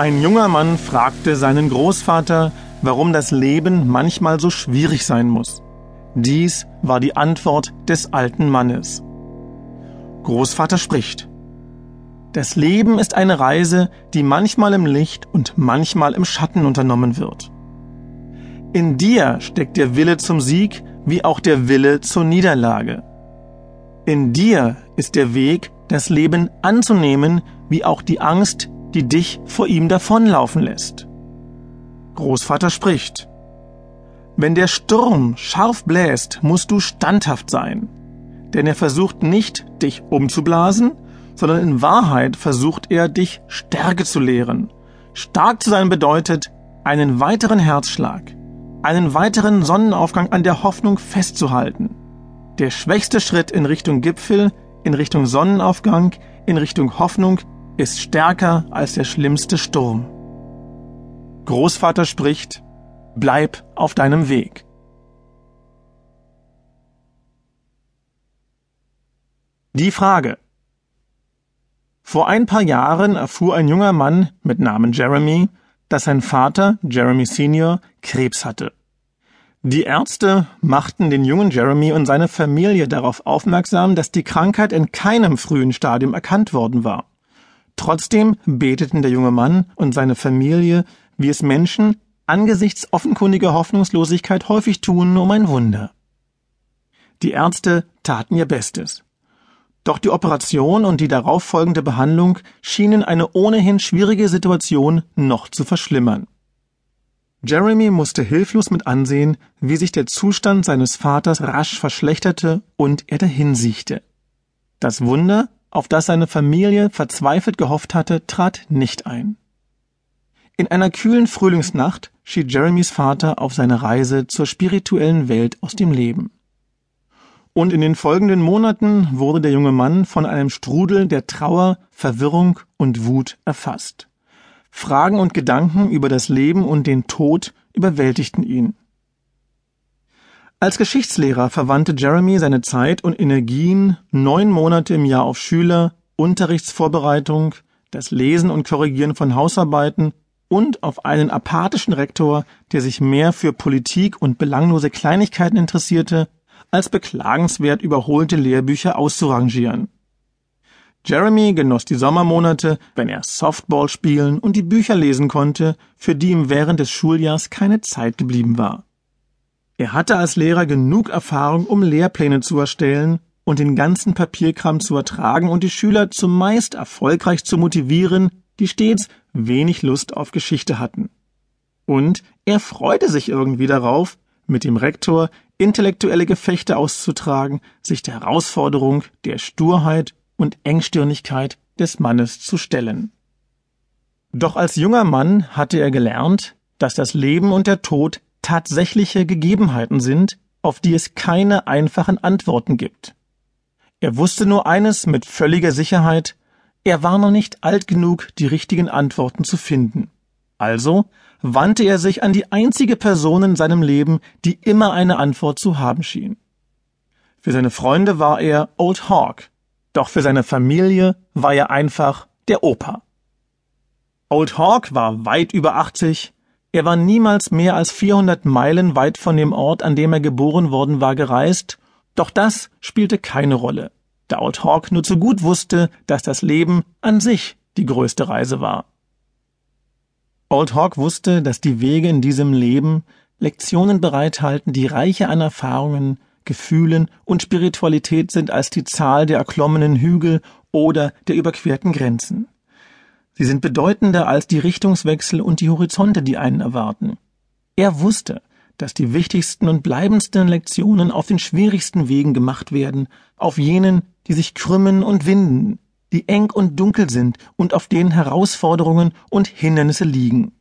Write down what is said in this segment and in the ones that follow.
Ein junger Mann fragte seinen Großvater, warum das Leben manchmal so schwierig sein muss. Dies war die Antwort des alten Mannes. Großvater spricht. Das Leben ist eine Reise, die manchmal im Licht und manchmal im Schatten unternommen wird. In dir steckt der Wille zum Sieg wie auch der Wille zur Niederlage. In dir ist der Weg, das Leben anzunehmen, wie auch die Angst, die dich vor ihm davonlaufen lässt. Großvater spricht. Wenn der Sturm scharf bläst, musst du standhaft sein. Denn er versucht nicht, dich umzublasen, sondern in Wahrheit versucht er, dich Stärke zu lehren. Stark zu sein bedeutet, einen weiteren Herzschlag, einen weiteren Sonnenaufgang an der Hoffnung festzuhalten. Der schwächste Schritt in Richtung Gipfel, in Richtung Sonnenaufgang, in Richtung Hoffnung ist stärker als der schlimmste Sturm. Großvater spricht, bleib auf deinem Weg. Die Frage. Vor ein paar Jahren erfuhr ein junger Mann mit Namen Jeremy, dass sein Vater, Jeremy Senior, Krebs hatte. Die Ärzte machten den jungen Jeremy und seine Familie darauf aufmerksam, dass die Krankheit in keinem frühen Stadium erkannt worden war. Trotzdem beteten der junge Mann und seine Familie, wie es Menschen angesichts offenkundiger Hoffnungslosigkeit häufig tun, um ein Wunder. Die Ärzte taten ihr Bestes. Doch die Operation und die darauf folgende Behandlung schienen eine ohnehin schwierige Situation noch zu verschlimmern. Jeremy musste hilflos mit ansehen, wie sich der Zustand seines Vaters rasch verschlechterte und er dahinsiechte. Das Wunder auf das seine Familie verzweifelt gehofft hatte, trat nicht ein. In einer kühlen Frühlingsnacht schied Jeremys Vater auf seine Reise zur spirituellen Welt aus dem Leben. Und in den folgenden Monaten wurde der junge Mann von einem Strudel der Trauer, Verwirrung und Wut erfasst. Fragen und Gedanken über das Leben und den Tod überwältigten ihn. Als Geschichtslehrer verwandte Jeremy seine Zeit und Energien neun Monate im Jahr auf Schüler, Unterrichtsvorbereitung, das Lesen und Korrigieren von Hausarbeiten und auf einen apathischen Rektor, der sich mehr für Politik und belanglose Kleinigkeiten interessierte, als beklagenswert überholte Lehrbücher auszurangieren. Jeremy genoss die Sommermonate, wenn er Softball spielen und die Bücher lesen konnte, für die ihm während des Schuljahrs keine Zeit geblieben war. Er hatte als Lehrer genug Erfahrung, um Lehrpläne zu erstellen und den ganzen Papierkram zu ertragen und die Schüler zumeist erfolgreich zu motivieren, die stets wenig Lust auf Geschichte hatten. Und er freute sich irgendwie darauf, mit dem Rektor intellektuelle Gefechte auszutragen, sich der Herausforderung der Sturheit und Engstirnigkeit des Mannes zu stellen. Doch als junger Mann hatte er gelernt, dass das Leben und der Tod tatsächliche Gegebenheiten sind, auf die es keine einfachen Antworten gibt. Er wusste nur eines mit völliger Sicherheit, er war noch nicht alt genug, die richtigen Antworten zu finden. Also wandte er sich an die einzige Person in seinem Leben, die immer eine Antwort zu haben schien. Für seine Freunde war er Old Hawk, doch für seine Familie war er einfach der Opa. Old Hawk war weit über 80, er war niemals mehr als 400 Meilen weit von dem Ort, an dem er geboren worden war, gereist, doch das spielte keine Rolle, da Old Hawk nur zu gut wusste, dass das Leben an sich die größte Reise war. Old Hawk wusste, dass die Wege in diesem Leben Lektionen bereithalten, die reicher an Erfahrungen, Gefühlen und Spiritualität sind als die Zahl der erklommenen Hügel oder der überquerten Grenzen. Sie sind bedeutender als die Richtungswechsel und die Horizonte, die einen erwarten. Er wusste, dass die wichtigsten und bleibendsten Lektionen auf den schwierigsten Wegen gemacht werden, auf jenen, die sich krümmen und winden, die eng und dunkel sind und auf denen Herausforderungen und Hindernisse liegen.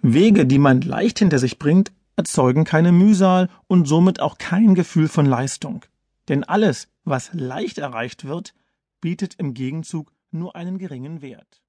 Wege, die man leicht hinter sich bringt, erzeugen keine Mühsal und somit auch kein Gefühl von Leistung. Denn alles, was leicht erreicht wird, bietet im Gegenzug nur einen geringen Wert.